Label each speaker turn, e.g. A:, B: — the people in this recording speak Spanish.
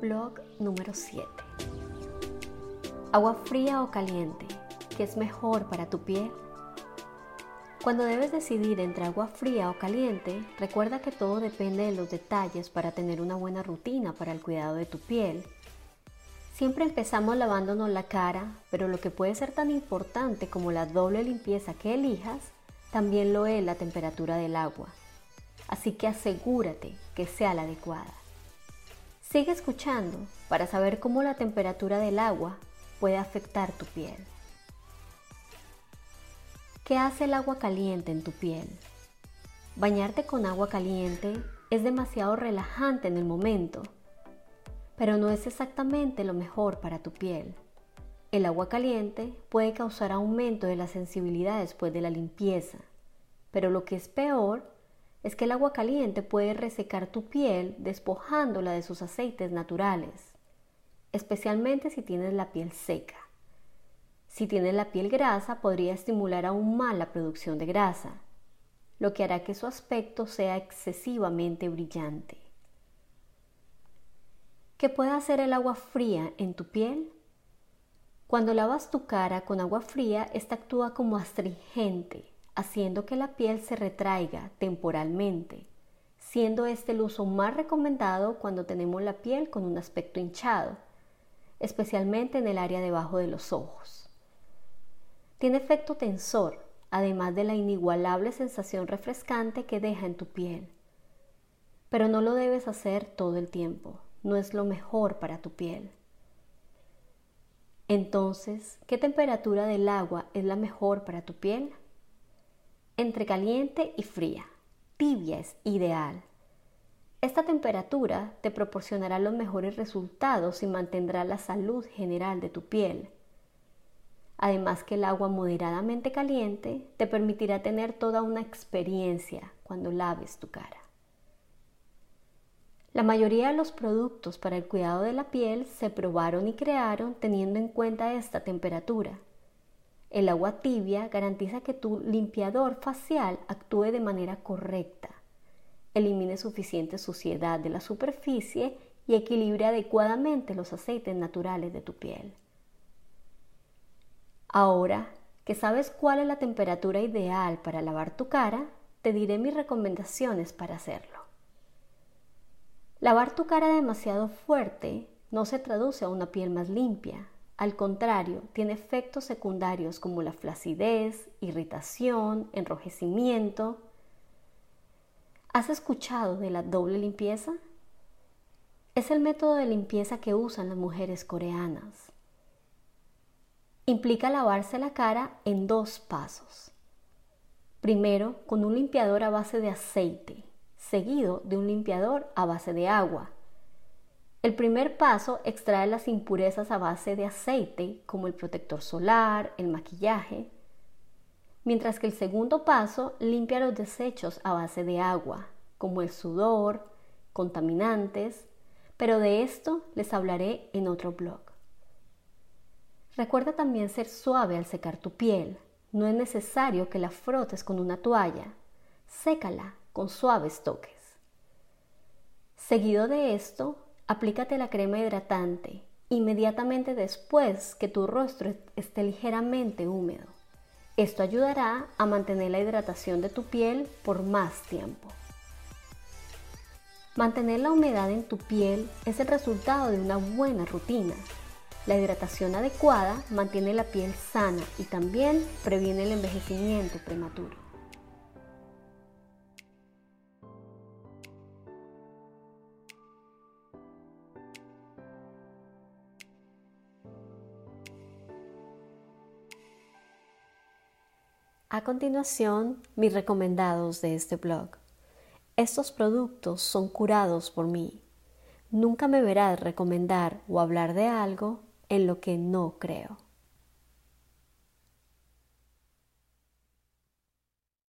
A: Blog número 7. Agua fría o caliente, ¿qué es mejor para tu piel? Cuando debes decidir entre agua fría o caliente, recuerda que todo depende de los detalles para tener una buena rutina para el cuidado de tu piel. Siempre empezamos lavándonos la cara, pero lo que puede ser tan importante como la doble limpieza que elijas, también lo es la temperatura del agua. Así que asegúrate que sea la adecuada. Sigue escuchando para saber cómo la temperatura del agua puede afectar tu piel. ¿Qué hace el agua caliente en tu piel? Bañarte con agua caliente es demasiado relajante en el momento, pero no es exactamente lo mejor para tu piel. El agua caliente puede causar aumento de la sensibilidad después de la limpieza, pero lo que es peor es que el agua caliente puede resecar tu piel despojándola de sus aceites naturales, especialmente si tienes la piel seca. Si tienes la piel grasa, podría estimular aún más la producción de grasa, lo que hará que su aspecto sea excesivamente brillante. ¿Qué puede hacer el agua fría en tu piel? Cuando lavas tu cara con agua fría, esta actúa como astringente, haciendo que la piel se retraiga temporalmente, siendo este el uso más recomendado cuando tenemos la piel con un aspecto hinchado, especialmente en el área debajo de los ojos. Tiene efecto tensor, además de la inigualable sensación refrescante que deja en tu piel. Pero no lo debes hacer todo el tiempo, no es lo mejor para tu piel. Entonces, ¿qué temperatura del agua es la mejor para tu piel? entre caliente y fría. Tibia es ideal. Esta temperatura te proporcionará los mejores resultados y mantendrá la salud general de tu piel. Además que el agua moderadamente caliente te permitirá tener toda una experiencia cuando laves tu cara. La mayoría de los productos para el cuidado de la piel se probaron y crearon teniendo en cuenta esta temperatura el agua tibia garantiza que tu limpiador facial actúe de manera correcta, elimine suficiente suciedad de la superficie y equilibre adecuadamente los aceites naturales de tu piel. Ahora que sabes cuál es la temperatura ideal para lavar tu cara, te diré mis recomendaciones para hacerlo. Lavar tu cara demasiado fuerte no se traduce a una piel más limpia, al contrario, tiene efectos secundarios como la flacidez, irritación, enrojecimiento. ¿Has escuchado de la doble limpieza? Es el método de limpieza que usan las mujeres coreanas. Implica lavarse la cara en dos pasos. Primero, con un limpiador a base de aceite, seguido de un limpiador a base de agua el primer paso extrae las impurezas a base de aceite, como el protector solar, el maquillaje, mientras que el segundo paso limpia los desechos a base de agua, como el sudor, contaminantes, pero de esto les hablaré en otro blog. Recuerda también ser suave al secar tu piel. No es necesario que la frotes con una toalla. Sécala con suaves toques. Seguido de esto, Aplícate la crema hidratante inmediatamente después que tu rostro esté ligeramente húmedo. Esto ayudará a mantener la hidratación de tu piel por más tiempo. Mantener la humedad en tu piel es el resultado de una buena rutina. La hidratación adecuada mantiene la piel sana y también previene el envejecimiento prematuro. A continuación, mis recomendados de este blog. Estos productos son curados por mí. Nunca me verás recomendar o hablar de algo en lo que no creo.